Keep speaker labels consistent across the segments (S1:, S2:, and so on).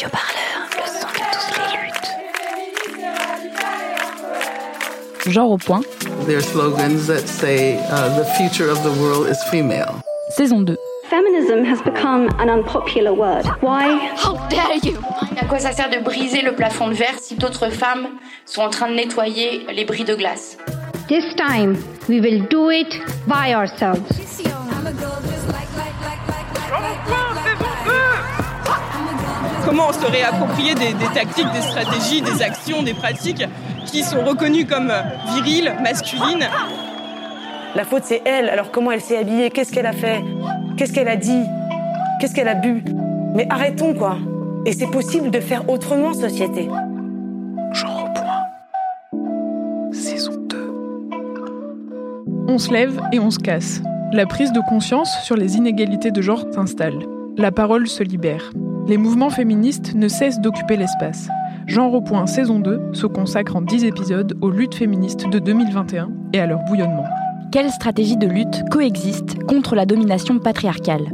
S1: Radio Parleur, le son de toutes les luttes. Genre au point.
S2: There slogans that say uh, the future of the world is female.
S1: Saison 2.
S3: Feminism has become an unpopular word. Why?
S4: How dare you? À quoi ça sert de briser le plafond de verre si d'autres femmes sont en train de nettoyer les bris de glace?
S5: This time, we will do it by ourselves.
S6: Comment on se réapproprier des, des tactiques, des stratégies, des actions, des pratiques qui sont reconnues comme viriles, masculines
S7: La faute, c'est elle. Alors comment elle s'est habillée? Qu'est-ce qu'elle a fait? Qu'est-ce qu'elle a dit? Qu'est-ce qu'elle a bu? Mais arrêtons, quoi. Et c'est possible de faire autrement, société.
S8: Genre au point. Saison 2.
S9: On se lève et on se casse. La prise de conscience sur les inégalités de genre s'installe. La parole se libère. Les mouvements féministes ne cessent d'occuper l'espace. Genre au point saison 2 se consacre en 10 épisodes aux luttes féministes de 2021 et à leur bouillonnement.
S1: Quelles stratégies de lutte coexistent contre la domination patriarcale?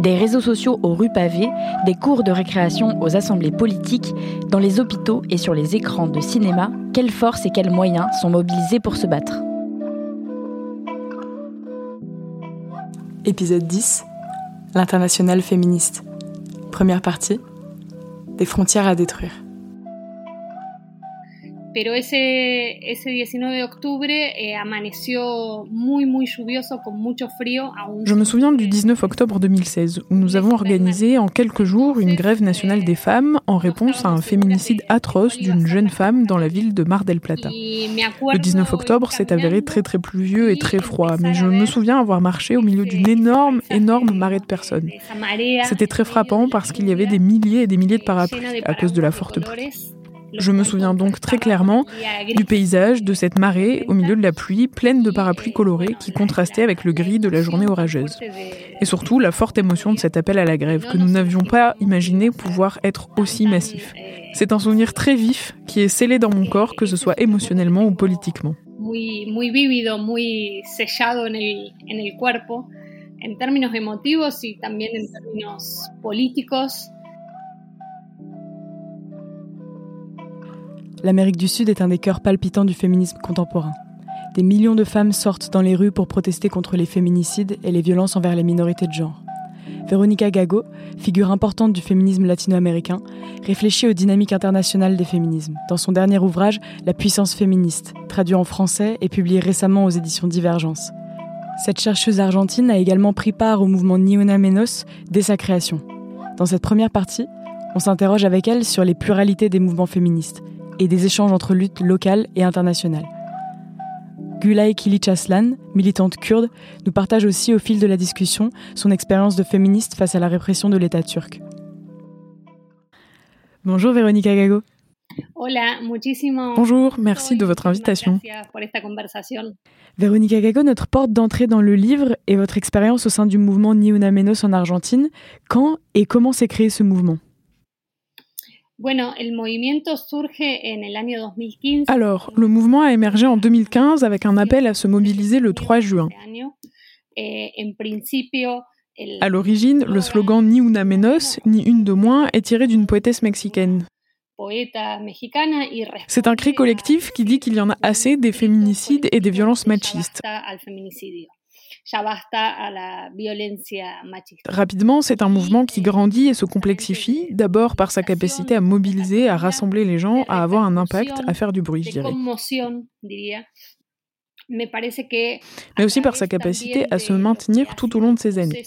S1: Des réseaux sociaux aux rues pavées, des cours de récréation aux assemblées politiques, dans les hôpitaux et sur les écrans de cinéma, quelles forces et quels moyens sont mobilisés pour se battre?
S10: Épisode 10 L'international féministe. Première partie Des frontières à détruire.
S11: Pero ese, ese 19 de octubre eh, amaneció muy muy lluvioso con mucho frío. Aún
S9: Je me souviens du 19 octobre 2016 où nous avons organisé en quelques jours une grève nationale des femmes en réponse à un féminicide atroce d'une jeune femme dans la ville de Mar del Plata. Le 19 octobre s'est avéré très très pluvieux et très froid, mais je me souviens avoir marché au milieu d'une énorme énorme marée de personnes. C'était très frappant parce qu'il y avait des milliers et des milliers de parapluies à cause de la forte pluie. Je me souviens donc très clairement du paysage, de cette marée au milieu de la pluie, pleine de parapluies colorés qui contrastaient avec le gris de la journée orageuse. Et surtout la forte émotion de cet appel à la grève que nous n'avions pas imaginé pouvoir être aussi massif. C'est un souvenir très vif qui est scellé dans mon corps, que ce soit émotionnellement ou politiquement.
S11: en y también en.
S10: L'Amérique du Sud est un des cœurs palpitants du féminisme contemporain. Des millions de femmes sortent dans les rues pour protester contre les féminicides et les violences envers les minorités de genre. Veronica Gago, figure importante du féminisme latino-américain, réfléchit aux dynamiques internationales des féminismes dans son dernier ouvrage La puissance féministe, traduit en français et publié récemment aux éditions Divergence. Cette chercheuse argentine a également pris part au mouvement Niuna Menos dès sa création. Dans cette première partie, on s'interroge avec elle sur les pluralités des mouvements féministes et des échanges entre luttes locales et internationales. Gulay Kilic Aslan, militante kurde, nous partage aussi au fil de la discussion son expérience de féministe face à la répression de l'État turc. Bonjour Véronica Gago.
S11: Hola, muchísimo.
S9: Bonjour, merci de votre invitation.
S11: Gracias por esta conversación.
S10: Véronica Gago, notre porte d'entrée dans le livre est votre expérience au sein du mouvement Ni Una Menos en Argentine. Quand et comment s'est créé ce mouvement
S11: Bueno, el movimiento surge en el año 2015.
S9: Alors, le mouvement a émergé en 2015 avec un appel à se mobiliser le 3 juin.
S11: Eh,
S9: À l'origine, le slogan Ni una menos, ni une de moins est tiré d'une poétesse mexicaine. C'est un cri collectif qui dit qu'il y en a assez des féminicides et des violences machistes.
S11: Ya basta la violencia machista.
S9: Rapidement, c'est un mouvement qui grandit et se complexifie, d'abord par sa capacité à mobiliser, à rassembler les gens, à avoir un impact, à faire du bruit, je dirais. Mais aussi par sa capacité à se maintenir tout au long de ces années.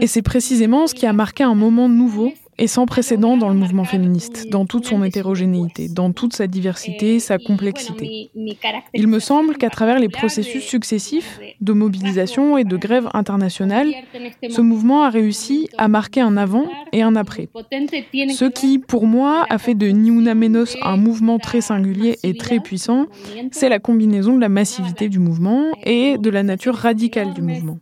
S9: Et c'est précisément ce qui a marqué un moment nouveau et sans précédent dans le mouvement féministe, dans toute son hétérogénéité, dans toute sa diversité, sa complexité. Il me semble qu'à travers les processus successifs de mobilisation et de grève internationale, ce mouvement a réussi à marquer un avant et un après. Ce qui, pour moi, a fait de Ni Una Menos un mouvement très singulier et très puissant, c'est la combinaison de la massivité du mouvement et de la nature radicale du mouvement.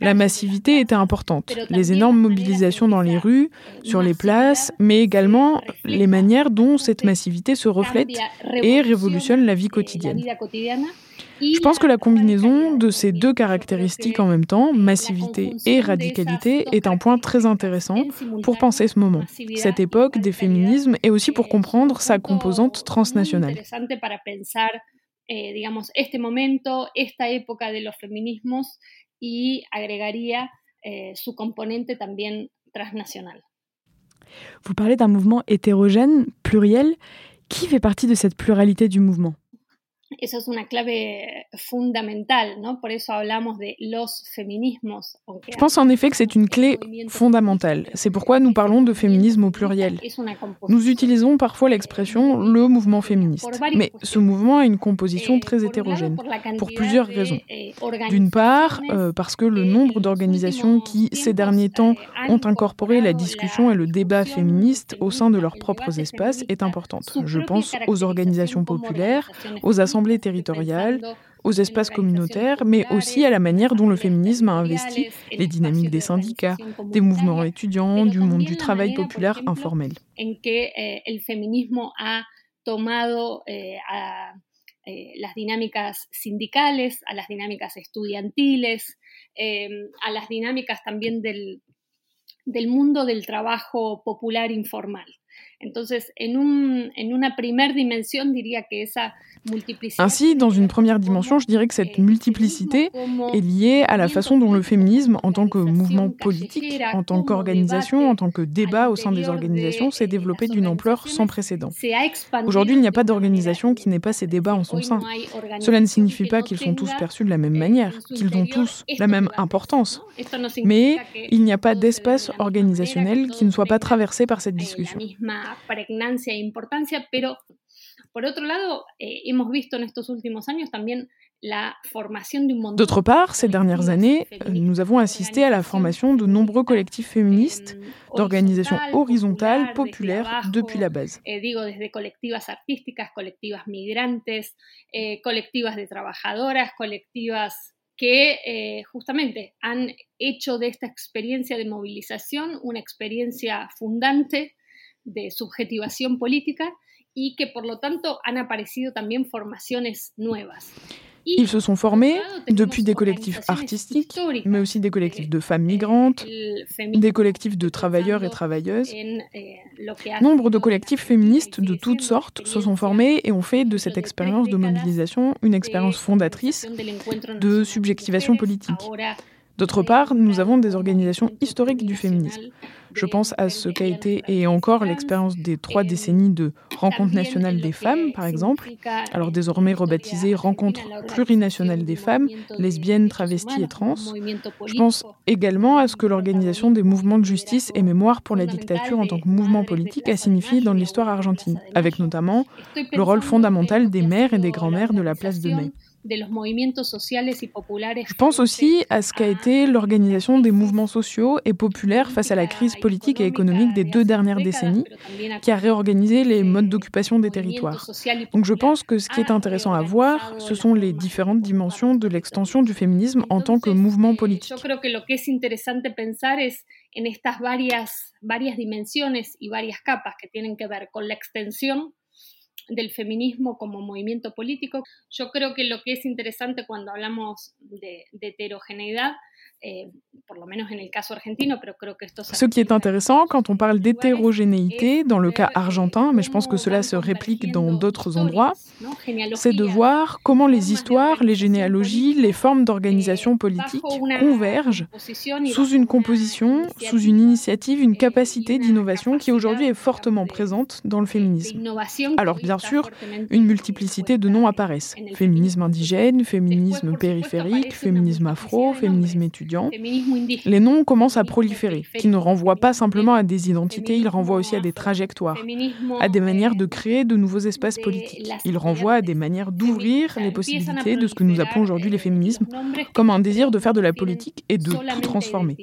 S9: La massivité était importante, les énormes mobilisations dans les rues, sur les places, mais également les manières dont cette massivité se reflète et révolutionne la vie quotidienne. Je pense que la combinaison de ces deux caractéristiques en même temps, massivité et radicalité, est un point très intéressant pour penser ce moment, cette époque des féminismes et aussi pour comprendre sa composante transnationale.
S11: Eh, y agregaría eh, su componente también transnacional.
S10: Vous parlez d'un mouvement hétérogène, pluriel. Qui fait partie de cette pluralité du mouvement?
S11: Eso es una clave fundamental, ¿no? Por eso hablamos de los feminismos.
S9: Je pense en effet que c'est une clé fondamentale. C'est pourquoi nous parlons de féminisme au pluriel. Nous utilisons parfois l'expression le mouvement féministe. Mais ce mouvement a une composition très hétérogène, pour plusieurs raisons.
S11: Eh,
S9: D'une part, euh, parce que le nombre d'organisations qui, ces derniers temps,
S11: eh,
S9: ont incorporé la discussion et le débat féministe au sein de leurs propres espaces est importante. Je pense aux organisations populaires, aux assemblées assemblées territoriales, aux espaces communautaires, mais aussi à la manière dont le féminisme a investi les dynamiques des syndicats, des mouvements étudiants, du monde du travail populaire informel.
S11: En que eh, eh, eh, las dinámicas sindicales, a las dinámicas estudiantiles, a las dinámicas también del, del mundo del trabajo popular informal. Entonces, en, un, en una primer dimensión diría que esa
S9: Ainsi, dans une première dimension, je dirais que cette multiplicité est liée à la façon dont le féminisme, en tant que mouvement politique, en tant qu'organisation, en tant que débat au sein des organisations, s'est développé d'une ampleur sans précédent. Aujourd'hui, il n'y a pas d'organisation qui n'ait pas ces débats en son sein. Cela ne signifie pas qu'ils sont tous perçus de la même manière, qu'ils ont tous la même importance. Mais il n'y a pas d'espace organisationnel qui ne soit pas traversé par cette discussion. D'autre part, ces dernières années, euh, nous avons assisté à la formation de nombreux collectifs féministes, d'organisations horizontales, populaires, depuis la base.
S11: Eh, colectivas artísticas, colectivas migrantes, eh, colectivas de trabajadoras, colectivas que eh, justamente han hecho de esta experiencia de movilización una experiencia fundante de subjetivación política y que por lo tanto han aparecido también formaciones nuevas.
S9: Ils se sont formés depuis des collectifs artistiques, mais aussi des collectifs de femmes migrantes, des collectifs de travailleurs et travailleuses.
S11: Eh,
S9: Nombre de collectifs féministes de toutes sortes se sont formés et ont fait de cette expérience de mobilisation une expérience fondatrice de subjectivation politique. D'autre part, nous avons des organisations historiques du féminisme. Je pense à ce qu'a été et encore l'expérience des trois décennies de Rencontre nationale des femmes, par exemple, alors désormais rebaptisée Rencontre plurinationale des femmes, lesbiennes, travesties et trans. Je pense également à ce que l'organisation des mouvements de justice et mémoire pour la dictature en tant que mouvement politique a signifié dans l'histoire argentine, avec notamment le rôle fondamental des mères et des grands-mères de la place de mai. Je pense aussi à ce qu'a été l'organisation des mouvements sociaux et populaires face à la crise politique et économique des deux dernières décennies, qui a réorganisé les modes d'occupation des territoires. Donc je pense que ce qui est intéressant à voir, ce sont les différentes dimensions de l'extension du féminisme en tant que mouvement politique.
S11: en estas varias, varias dimensiones y varias capas que tienen que ver con la extensión del feminismo como movimiento político. Yo creo que lo que es interesante cuando hablamos de, de heterogeneidad Eh,
S9: Ce qui est intéressant quand on parle d'hétérogénéité dans le cas argentin, mais je pense que cela se réplique dans d'autres endroits, c'est de voir comment les histoires, les généalogies, les formes d'organisation politique convergent sous une composition, sous une initiative, une capacité d'innovation qui aujourd'hui est fortement présente dans le féminisme. Alors bien sûr, une multiplicité de noms apparaissent. Féminisme indigène, féminisme périphérique, féminisme afro, féminisme étudiant les noms commencent à proliférer, qui ne renvoient pas simplement à des identités, ils renvoient aussi à des trajectoires, à des manières de créer de nouveaux espaces politiques. Ils renvoient à des manières d'ouvrir les possibilités de ce que nous appelons aujourd'hui les féminismes, comme un désir de faire de la politique et de tout transformer.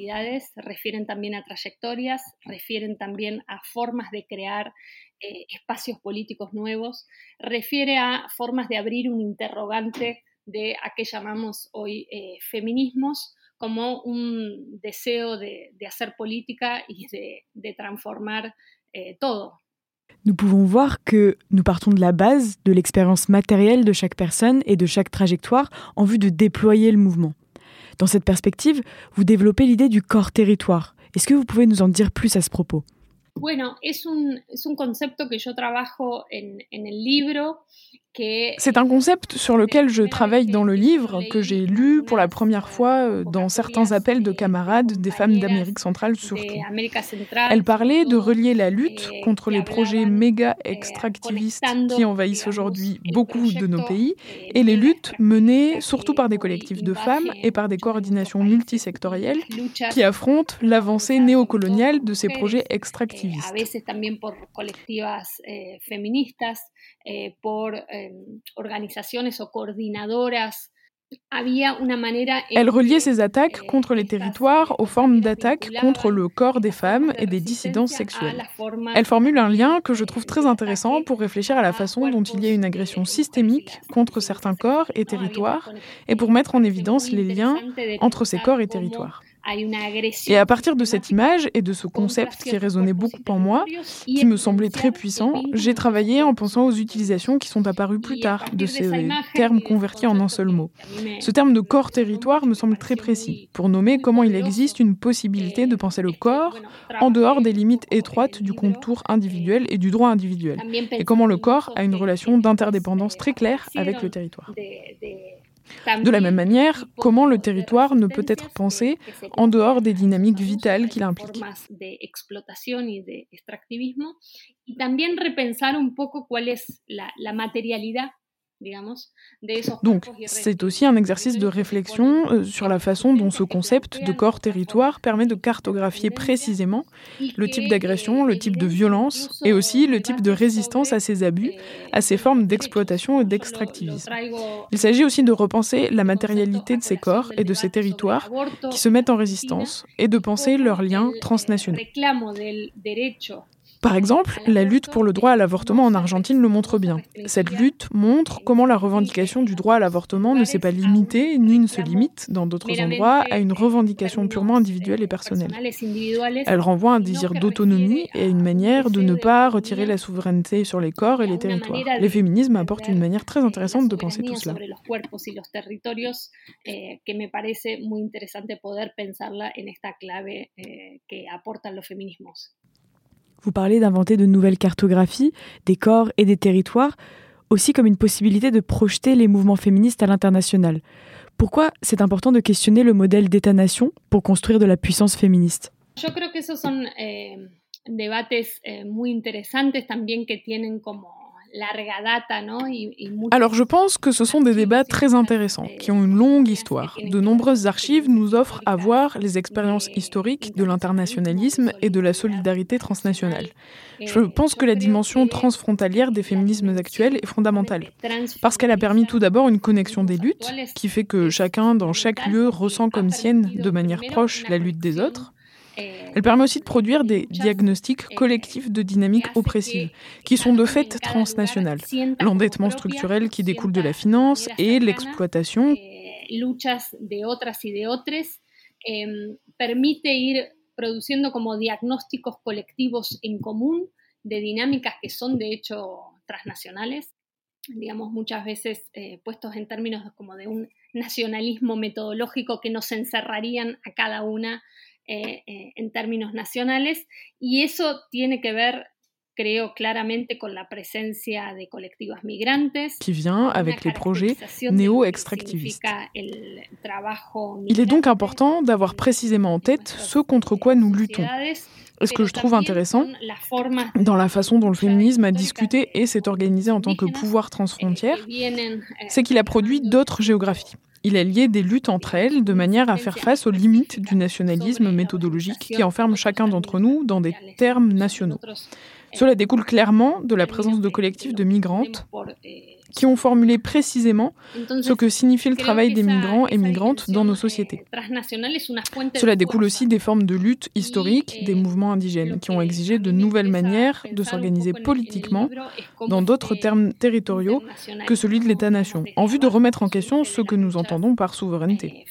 S11: Eh, espacios políticos nuevos, refiere a formas de abrir un interrogante de a qué llamamos hoy eh, feminismos, como un deseo de, de hacer política y de, de transformar eh, todo.
S10: Nous pouvons voir que nous partons de la base, de l'expérience matérielle de chaque personne et de chaque trajectoire en vue de déployer le mouvement. Dans cette perspective, vous développez l'idée du corps territoire. Est-ce que vous pouvez nous en dire plus à ce propos?
S11: Bueno, es un, es un concepto que yo trabajo en, en el libro
S9: C'est un concept sur lequel je travaille dans le livre, que j'ai lu pour la première fois euh, dans certains appels de camarades des femmes d'Amérique centrale surtout. Elle parlait de relier la lutte contre les projets méga extractivistes qui envahissent aujourd'hui beaucoup de nos pays et les luttes menées surtout par des collectifs de femmes et par des coordinations multisectorielles qui affrontent l'avancée néocoloniale de ces projets extractivistes.
S11: Organizaciones o coordinadoras Una
S9: Elle reliait ces attaques contre les territoires aux formes d'attaques contre le corps des femmes et des dissidences sexuelles. Elle formule un lien que je trouve très intéressant pour réfléchir à la façon dont il y a une agression systémique contre certains corps et territoires et pour mettre en évidence les liens entre ces corps et territoires. Et à partir de cette image et de ce concept qui résonnait beaucoup en moi, qui me semblait très puissant, j'ai travaillé en pensant aux utilisations qui sont apparues plus tard de ces termes convertis en un seul mot. Ce terme de corps-territoire me semble très précis pour nommer comment il existe une possibilité de penser le corps en dehors des limites étroites du contour individuel et du droit individuel, et comment le corps a une relation d'interdépendance très claire avec le territoire. De la même manière, comment le territoire ne peut être pensé en dehors des dynamiques vitales qu'il implique.
S11: Un
S9: donc, c'est aussi un exercice de réflexion euh, sur la façon dont ce concept de corps-territoire permet de cartographier précisément le type d'agression, le type de violence et aussi le type de résistance à ces abus, à ces formes d'exploitation et d'extractivisme. Il s'agit aussi de repenser la matérialité de ces corps et de ces territoires qui se mettent en résistance et de penser leurs liens transnationaux. Par exemple, la lutte pour le droit à l'avortement en Argentine le montre bien. Cette lutte montre comment la revendication du droit à l'avortement ne s'est pas limitée, ni ne se limite, dans d'autres endroits, à une revendication purement individuelle et personnelle. Elle renvoie à un désir d'autonomie et à une manière de ne pas retirer la souveraineté sur les corps et les territoires. Les féminismes apportent une manière très intéressante de penser tout cela.
S10: Vous parlez d'inventer de nouvelles cartographies des corps et des territoires, aussi comme une possibilité de projeter les mouvements féministes à l'international. Pourquoi c'est important de questionner le modèle d'État-nation pour construire de la puissance féministe?
S11: Je crois que eh, debates eh,
S9: alors je pense que ce sont des débats très intéressants, qui ont une longue histoire. De nombreuses archives nous offrent à voir les expériences historiques de l'internationalisme et de la solidarité transnationale. Je pense que la dimension transfrontalière des féminismes actuels est fondamentale, parce qu'elle a permis tout d'abord une connexion des luttes, qui fait que chacun dans chaque lieu ressent comme sienne de manière proche la lutte des autres. Elle permet aussi de produire des diagnostics collectifs de dynamiques oppressives, qui sont de fait transnationales. L'endettement structurel qui découle de la finance et l'exploitation.
S11: luchas de otras y de otros permite ir produciendo como diagnósticos colectivos en común de dinámicas que son de hecho transnacionales, digamos muchas veces eh, puestos en términos como de un nacionalismo metodológico que nos encerrarían a cada una eh, eh, en términos nacionales y eso tiene que ver creo claramente con la presencia de colectivas migrantes.
S9: Qui vient avec les projets néo-extractivistes. Il est donc important d'avoir précisément en tête ce contre quoi nous luttons. Et ce que je trouve intéressant dans la façon dont le féminisme a discuté et s'est organisé en tant que pouvoir transfrontière,
S11: eh,
S9: c'est qu'il a produit d'autres géographies. Il a lié des luttes entre elles de manière à faire face aux limites du nationalisme méthodologique qui enferme chacun d'entre nous dans des termes nationaux. Cela découle clairement de la présence de collectifs de migrantes qui ont formulé précisément ce que signifie le travail des migrants et migrantes dans nos sociétés. Cela découle aussi des formes de lutte historiques des mouvements indigènes qui ont exigé de nouvelles manières de s'organiser politiquement dans d'autres termes territoriaux que celui de l'État-nation, en vue de remettre en question ce que nous entendons par souveraineté.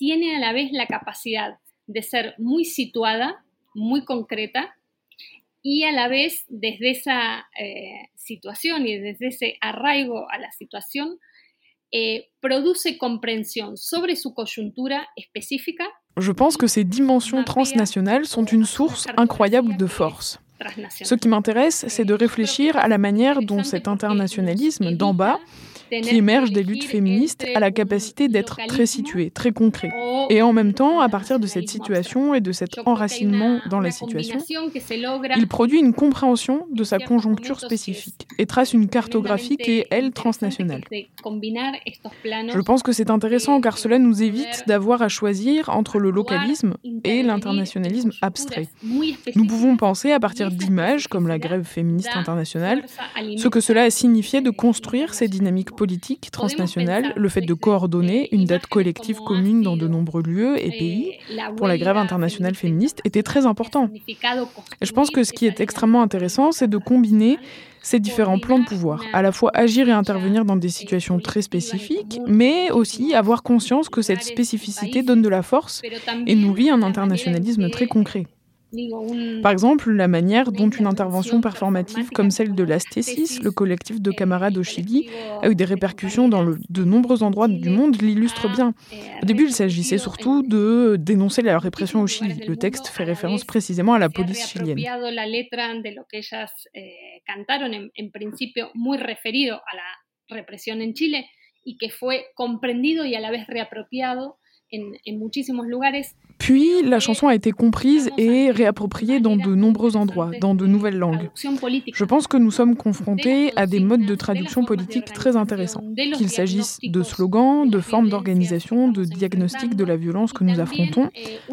S11: tiene a la vez la capacidad de ser muy situada muy concreta y a la vez desde esa eh, situación y desde ese arraigo a la situación eh, produce compréhension sobre su coyuntura específica.
S9: Je pense que ces dimensions transnationales sont une source incroyable de force. Ce qui m'intéresse, c'est de réfléchir à la manière dont cet internationalisme d'en bas qui émerge des luttes féministes a la capacité d'être très situé, très concret. Et en même temps, à partir de cette situation et de cet enracinement dans la situation, il produit une compréhension de sa conjoncture spécifique et trace une cartographie qui est, elle, transnationale. Je pense que c'est intéressant car cela nous évite d'avoir à choisir entre le localisme et l'internationalisme abstrait. Nous pouvons penser à partir d'images comme la grève féministe internationale, ce que cela a signifié de construire ces dynamiques politique transnationale, le fait de coordonner une date collective commune dans de nombreux lieux et pays pour la grève internationale féministe était très important. Et je pense que ce qui est extrêmement intéressant, c'est de combiner ces différents plans de pouvoir, à la fois agir et intervenir dans des situations très spécifiques, mais aussi avoir conscience que cette spécificité donne de la force et nourrit un internationalisme très concret. Par exemple, la manière dont une intervention performative comme celle de l'Astésis, le collectif de camarades au Chili, a eu des répercussions dans de nombreux endroits du monde l'illustre bien. Au début, il s'agissait surtout de dénoncer la répression au Chili. Le texte fait référence précisément à la police chilienne.
S11: y que fue comprendido y a la vez reapropiado
S9: puis, la chanson a été comprise et réappropriée dans de nombreux endroits, dans de nouvelles langues. Je pense que nous sommes confrontés à des modes de traduction politique très intéressants, qu'il s'agisse de slogans, de formes d'organisation, de diagnostic de la violence que nous affrontons.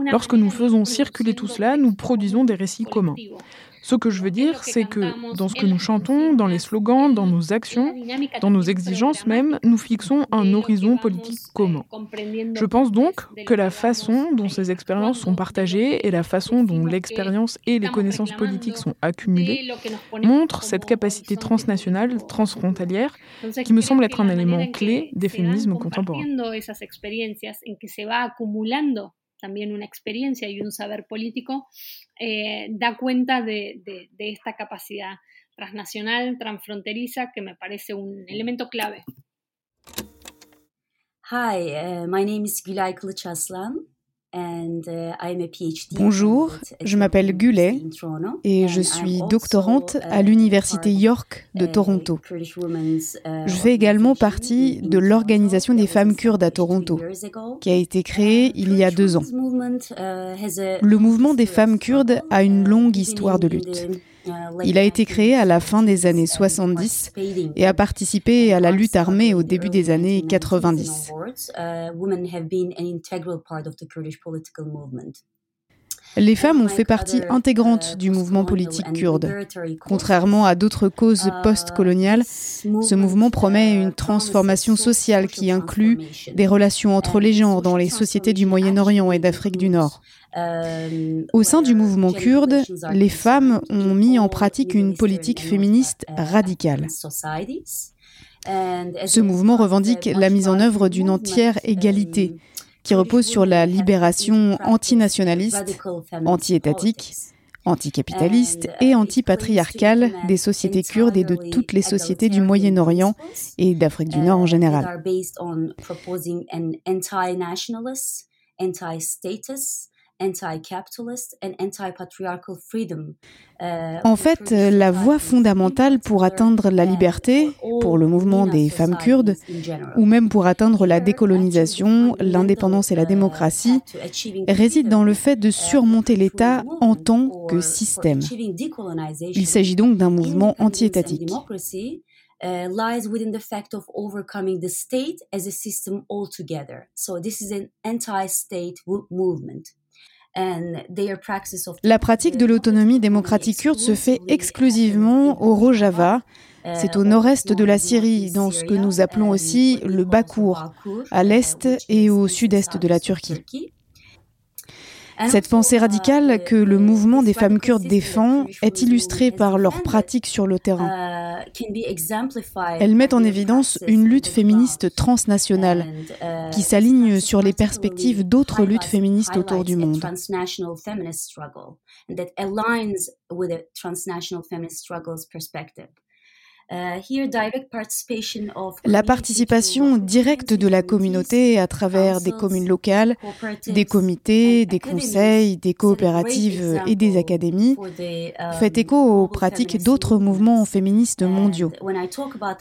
S9: Lorsque nous faisons circuler tout cela, nous produisons des récits communs. Ce que je veux dire, c'est que dans ce que nous chantons, dans les slogans, dans nos actions, dans nos exigences même, nous fixons un horizon politique commun. Je pense donc que la façon dont ces expériences sont partagées et la façon dont l'expérience et les connaissances politiques sont accumulées montrent cette capacité transnationale, transfrontalière, qui me semble être un élément clé des féminismes contemporains.
S11: También una experiencia y un saber político, eh, da cuenta de, de, esta capacidad transnacional, transfronteriza, que me parece un elemento clave.
S12: Hi, uh, my name is Gülay Kılıçaslan. Uh,
S13: Bonjour, je m'appelle Gulay et je suis doctorante à l'Université York de Toronto. Je fais également partie de l'Organisation des femmes kurdes à Toronto, qui a été créée il y a deux ans. Le mouvement des femmes kurdes a une longue histoire de lutte. Il a été créé à la fin des années 70 et a participé à la lutte armée au début des années 90. Les femmes ont fait partie intégrante du mouvement politique kurde. Contrairement à d'autres causes post-coloniales, ce mouvement promet une transformation sociale qui inclut des relations entre les genres dans les sociétés du Moyen-Orient et d'Afrique du Nord. Au sein du mouvement kurde, les femmes ont mis en pratique une politique féministe radicale. Ce mouvement revendique la mise en œuvre d'une entière égalité qui repose sur la libération antinationaliste, anti-étatique, anticapitaliste et antipatriarcale des sociétés kurdes et de toutes les sociétés du Moyen-Orient et d'Afrique du Nord en général.
S12: Uh,
S13: en fait, la voie fondamentale pour atteindre la liberté, pour le mouvement des femmes kurdes, ou même pour atteindre la décolonisation, l'indépendance et la uh, démocratie, réside dans le fait de surmonter l'État en tant que système. Il s'agit donc d'un mouvement anti-étatique.
S12: Uh, lies within the fact of overcoming the state as a system altogether. So this is an anti-state movement.
S13: La pratique de l'autonomie démocratique kurde se fait exclusivement au Rojava. C'est au nord-est de la Syrie, dans ce que nous appelons aussi le Bakour, à l'est et au sud-est de la Turquie. Cette pensée radicale que le mouvement des femmes kurdes défend est illustrée par leurs pratiques sur le terrain. Elle met en évidence une lutte féministe transnationale qui s'aligne sur les perspectives d'autres luttes féministes autour du monde. Uh, la participation directe de la communauté à travers des communes locales, des comités, des conseils, des coopératives et des académies um, fait écho aux pratiques d'autres mouvements féministes mondiaux.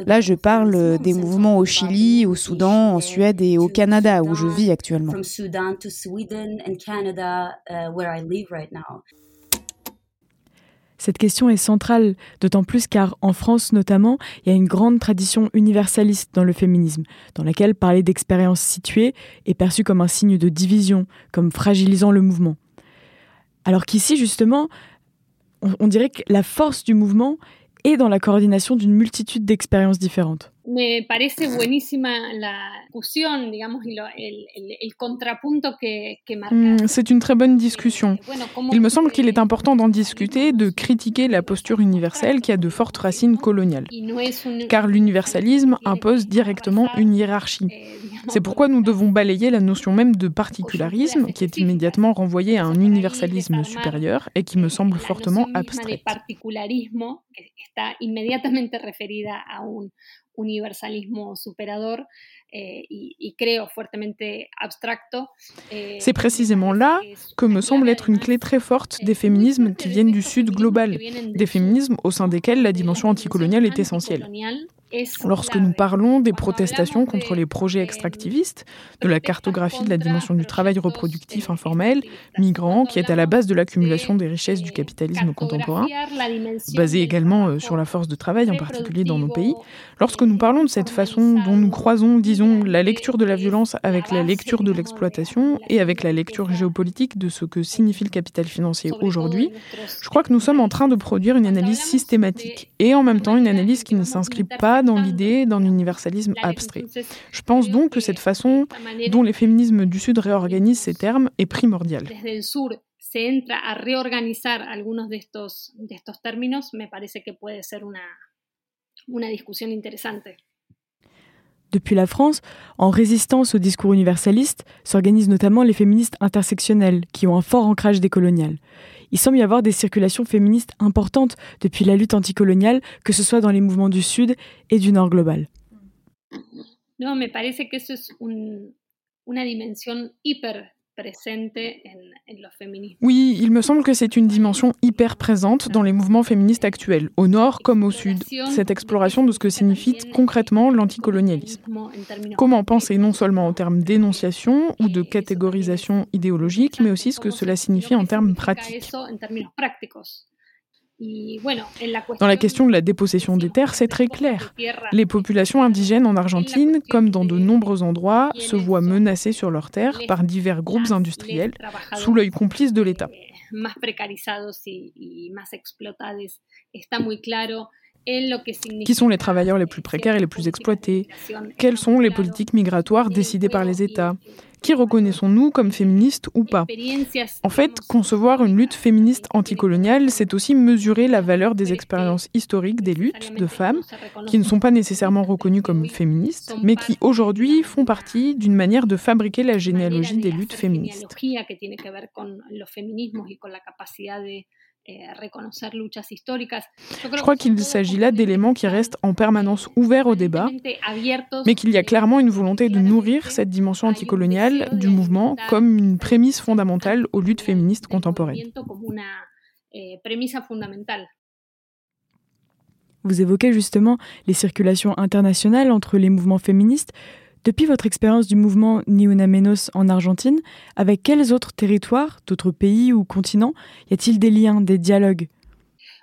S13: Là, je parle des mouvements au Chili, au Soudan, en Suède et au Canada où je vis actuellement.
S10: Cette question est centrale, d'autant plus car en France notamment, il y a une grande tradition universaliste dans le féminisme, dans laquelle parler d'expérience située est perçu comme un signe de division, comme fragilisant le mouvement. Alors qu'ici, justement, on, dirait que la force du mouvement est dans la coordination d'une multitude d'expériences différentes.
S11: Me parece buenísima la discussion, digamos, y lo, el, el, el, contrapunto que, que marca.
S9: Mm, c'est une très bonne discussion. Il me semble qu'il est important d'en discuter, de critiquer la posture universelle qui a de fortes racines coloniales. Car l'universalisme impose directement une hiérarchie. Eh, c'est pourquoi nous devons balayer la notion même de particularisme, qui est immédiatement renvoyée à un universalisme supérieur et qui me semble fortement abstrait.
S11: Universalismo superador eh, y, y, creo fuertemente abstracto.
S9: Eh, C'est précisément là que me semble être une clé très forte des féminismes qui viennent du Sud global, des féminismes au sein desquels la dimension anticoloniale est essentielle. Lorsque nous parlons des protestations contre les projets extractivistes, de la cartographie de la dimension du travail reproductif informel, migrant, qui est à la base de l'accumulation des richesses du capitalisme contemporain, basé également euh, sur la force de travail, en particulier dans nos pays, lorsque nous parlons de cette façon dont nous croisons, disons, la lecture de la violence avec la lecture de l'exploitation et avec la lecture géopolitique de ce que signifie le capital financier aujourd'hui, je crois que nous sommes en train de produire une analyse systématique et en même temps une analyse qui ne s'inscrit pas dans l'idée d'un universalisme abstrait. Je pense donc que cette façon dont les féminismes du Sud réorganisent ces termes est primordiale.
S11: se entra a reorganizar algunos de estos, de estos términos, me parece que puede ser una, una discusión interesante.
S10: Depuis la France, en résistance au discours universaliste, s'organisent notamment les féministes intersectionnelles, qui ont un fort ancrage décolonial il semble y avoir des circulations féministes importantes depuis la lutte anticoloniale, que ce soit dans les mouvements du Sud et du Nord global.
S11: Non, me parece que eso es un, una dimensión hiper
S9: oui, il me semble que c'est une dimension hyper présente dans les mouvements féministes actuels, au nord comme au sud, cette exploration de ce que signifie concrètement l'anticolonialisme. Comment penser non seulement en termes d'énonciation ou de catégorisation idéologique, mais aussi ce que cela signifie en termes pratiques. Dans la question de la dépossession des terres, c'est très clair. Les populations indigènes en Argentine, comme dans de nombreux endroits, se voient menacées sur leurs terres par divers groupes industriels sous l'œil complice de l'État. Qui sont les travailleurs les plus précaires et les plus exploités? Quelles sont les politiques migratoires décidées par les États? Qui reconnaissons-nous comme féministes ou pas En fait, concevoir une lutte féministe anticoloniale, c'est aussi mesurer la valeur des expériences historiques des luttes de femmes qui ne sont pas nécessairement reconnues comme féministes, mais qui aujourd'hui font partie d'une manière de fabriquer la généalogie des luttes féministes. Je crois qu'il s'agit là d'éléments qui restent en permanence ouverts au débat, mais qu'il y a clairement une volonté de nourrir cette dimension anticoloniale du mouvement comme une prémisse fondamentale aux luttes féministes contemporaines.
S11: Eh,
S10: Vous évoquez justement les circulations internationales entre les mouvements féministes. Depuis votre expérience du mouvement Ni Una Menos en Argentine, avec quels autres territoires, d'autres pays ou continents, y a-t-il des liens, des dialogues?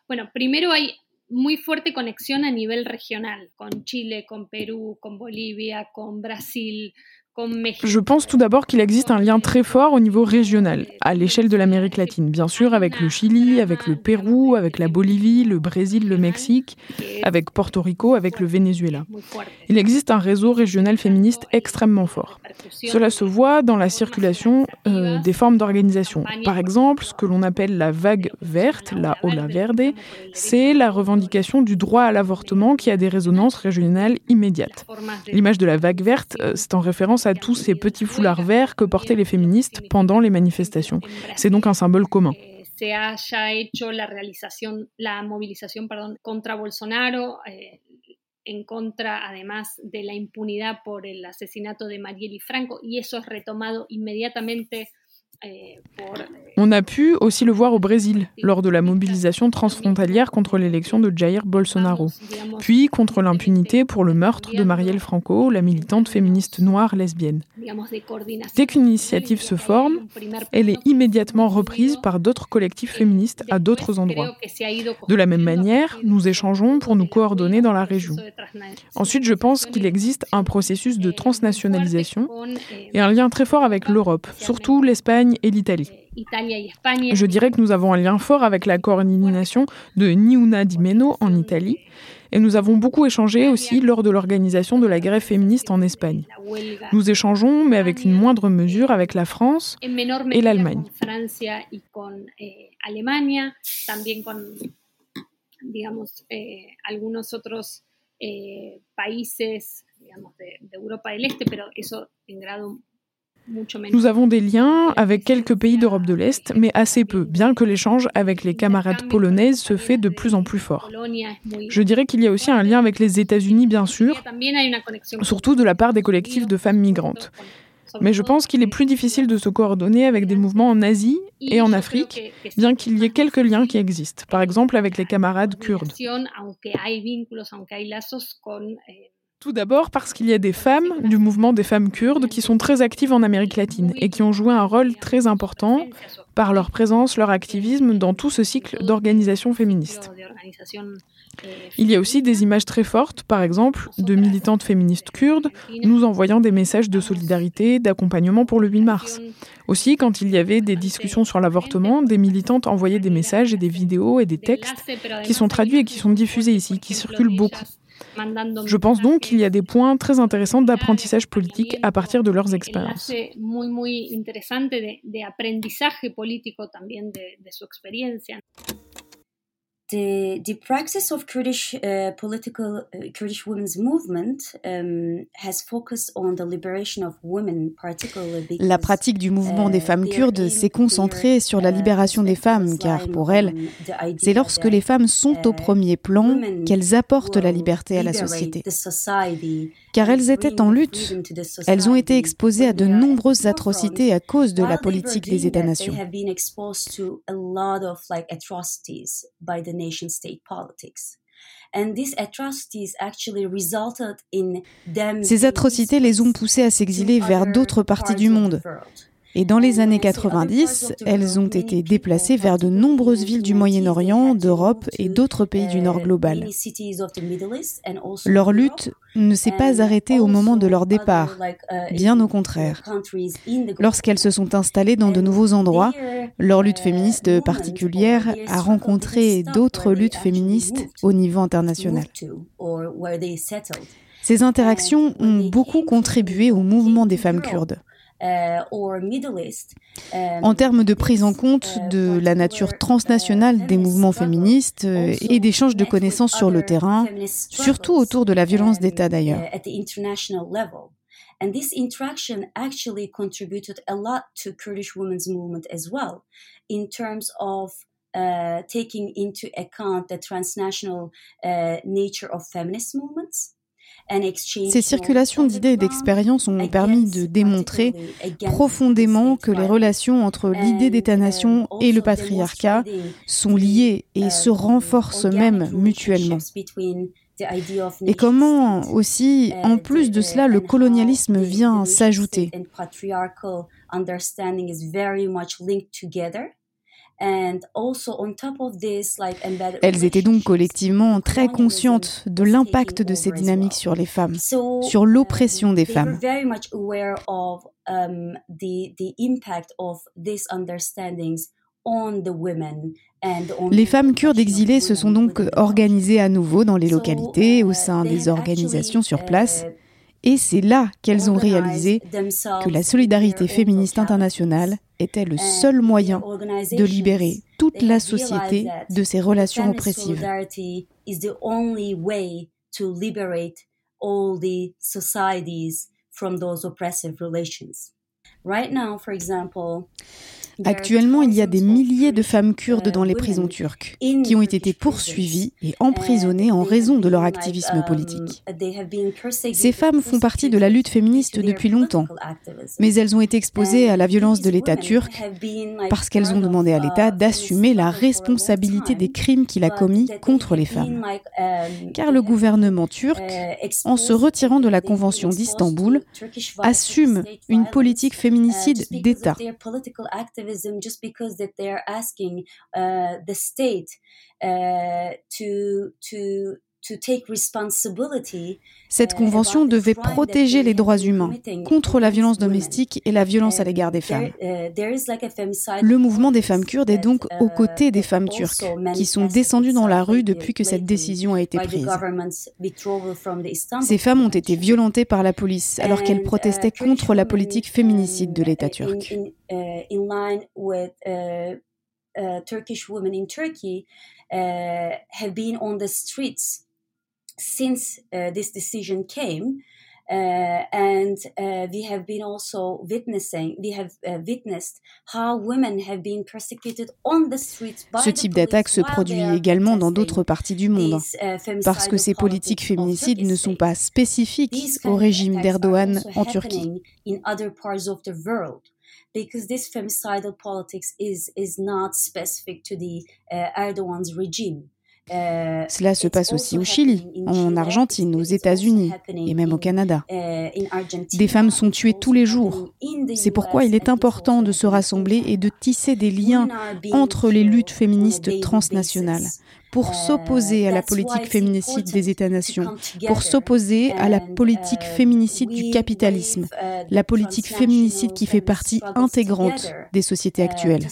S11: Bueno, primero hay muy fuerte conexión a nivel regional, con Chile, con Perú, con Bolivia, con Brasil,
S9: Je pense tout d'abord qu'il existe un lien très fort au niveau régional, à l'échelle de l'Amérique latine, bien sûr avec le Chili, avec le Pérou, avec la Bolivie, le Brésil, le Mexique, avec Porto Rico, avec le Venezuela. Il existe un réseau régional féministe extrêmement fort. Cela se voit dans la circulation euh, des formes d'organisation. Par exemple, ce que l'on appelle la vague verte, la ola verde, c'est la revendication du droit à l'avortement qui a des résonances régionales immédiates. L'image de la vague verte, euh, c'est en référence à tous ces petits foulards verts que portaient les féministes pendant les manifestations. C'est donc un symbole commun.
S11: se haya hecho la realización, la movilización, perdón, contra Bolsonaro, eh, en contra además de la impunidad por el asesinato de Marielle Franco, y eso es retomado inmediatamente
S9: On a pu aussi le voir au Brésil, lors de la mobilisation transfrontalière contre l'élection de Jair Bolsonaro, puis contre l'impunité pour le meurtre de Marielle Franco, la militante féministe noire lesbienne. Dès qu'une initiative se forme, elle est immédiatement reprise par d'autres collectifs féministes à d'autres endroits. De la même manière, nous échangeons pour nous coordonner dans la région. Ensuite, je pense qu'il existe un processus de transnationalisation et un lien très fort avec l'Europe, surtout l'Espagne et l'Italie. Je dirais que nous avons un lien fort avec la coordination de Niuna di Meno en Italie et nous avons beaucoup échangé aussi lors de l'organisation de la grève féministe en Espagne. Nous échangeons, mais avec une moindre mesure, avec la France et l'Allemagne. Nous avons des liens avec quelques pays d'Europe de l'Est, mais assez peu, bien que l'échange avec les camarades polonaises se fait de plus en plus fort. Je dirais qu'il y a aussi un lien avec les États-Unis, bien sûr, surtout de la part des collectifs de femmes migrantes. Mais je pense qu'il est plus difficile de se coordonner avec des mouvements en Asie et en Afrique, bien qu'il y ait quelques liens qui existent, par exemple avec les camarades kurdes. Tout d'abord parce qu'il y a des femmes du mouvement des femmes kurdes qui sont très actives en Amérique latine et qui ont joué un rôle très important par leur présence, leur activisme dans tout ce cycle d'organisation féministe. Il y a aussi des images très fortes, par exemple, de militantes féministes kurdes nous envoyant des messages de solidarité, d'accompagnement pour le 8 mars. Aussi, quand il y avait des discussions sur l'avortement, des militantes envoyaient des messages et des vidéos et des textes qui sont traduits et qui sont diffusés ici, qui circulent beaucoup. Je pense donc qu'il y a des points très intéressants d'apprentissage politique à partir de leurs expériences.
S12: The the practice of Kurdish uh, political uh, Kurdish women's movement um, has focused on the liberation of women, particularly because,
S13: La pratique du mouvement des uh, femmes kurdes s'est concentrée sur la uh, libération des femmes, car pour elles, c'est lorsque les femmes sont au uh, premier plan qu'elles apportent la liberté à la société car elles étaient en lutte. Elles ont été exposées à de nombreuses atrocités à cause de la politique des États-nations. Ces atrocités les ont poussées à s'exiler vers d'autres parties du monde. Et dans les années 90, elles ont été déplacées vers de nombreuses villes du Moyen-Orient, d'Europe et d'autres pays du Nord global. Leur lutte ne s'est pas arrêtée au moment de leur départ, bien au contraire. Lorsqu'elles se sont installées dans de nouveaux endroits, leur lutte féministe particulière a rencontré d'autres luttes féministes au niveau international. Ces interactions ont beaucoup contribué au mouvement des femmes kurdes. Euh, euh, en termes de prise en compte euh, de la nature transnationale des mouvements féministes et d'échange de connaissances sur le terrain, surtout autour de la violence d'État d'ailleurs. And this interaction actually contributed a lot to Kurdish women's movement as well, in terms of uh, taking into account the transnational uh, nature of feminist movements. Ces circulations d'idées et d'expériences ont permis de démontrer profondément que les relations entre l'idée d'État-nation et le patriarcat sont liées et se renforcent même mutuellement. Et comment aussi, en plus de cela, le colonialisme vient s'ajouter? Elles étaient donc collectivement très conscientes de l'impact de ces dynamiques sur les femmes, sur l'oppression des femmes. Les femmes kurdes exilées se sont donc organisées à nouveau dans les localités, au sein des organisations sur place, et c'est là qu'elles ont réalisé que la solidarité féministe internationale était le seul moyen de libérer toute la société de ces relations oppressives. Actuellement, il y a des milliers de femmes kurdes dans les prisons turques qui ont été poursuivies et emprisonnées en raison de leur activisme politique. Ces femmes font partie de la lutte féministe depuis longtemps, mais elles ont été exposées à la violence de l'État turc parce qu'elles ont demandé à l'État d'assumer la responsabilité des crimes qu'il a commis contre les femmes. Car le gouvernement turc, en se retirant de la Convention d'Istanbul, assume une politique féminicide d'État activism just because that they're asking uh, the state uh, to to cette uh, convention devait protéger les droits humains contre la violence domestique et la violence à l'égard des femmes. Le mouvement des femmes kurdes est donc aux côtés des femmes turques, qui sont descendues dans la rue depuis que cette décision a été prise. Ces femmes ont été violentées par la police alors qu'elles protestaient contre la politique féminicide de l'État turc. Turkish women in Turkey uh, have been on the streets since uh, this decision came. Uh, and uh, we have been also witnessing, we have uh, witnessed how women have been persecuted on the streets by Ce type d'attaque se produit également dans d'autres parties du monde, uh, parce que ces politiques féminicides ne sont pas spécifiques au régime d'Erdogan en Turquie. In other parts of the world because this femicidal politics is is not specific to the uh, Erdogan's regime. Euh, Cela se passe aussi au Chili, en Argentine, aux États-Unis et même au Canada. Euh, des femmes sont tuées tous les jours. C'est pourquoi il est important de se rassembler et de tisser des liens entre les luttes féministes transnationales pour euh, s'opposer à la politique féminicide des États-nations, pour s'opposer à la politique féminicide du capitalisme, la politique féminicide qui fait partie intégrante des sociétés actuelles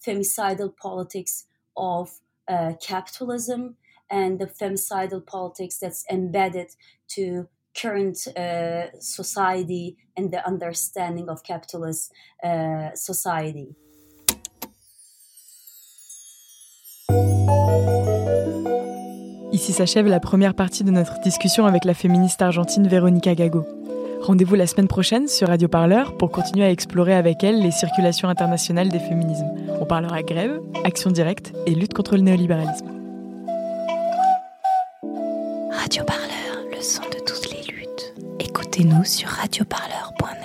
S13: femicidal politics of uh, capitalism and the femicidal politics that's embedded to current uh, society and the understanding of capitalist uh, society.
S10: Ici s'achève la première partie de notre discussion avec la féministe argentine Veronica Gago. Rendez-vous la semaine prochaine sur Radio Parleur pour continuer à explorer avec elle les circulations internationales des féminismes. On parlera grève, action directe et lutte contre le néolibéralisme.
S1: Radio Parleur, le son de toutes les luttes. Écoutez-nous sur radioparleur.com.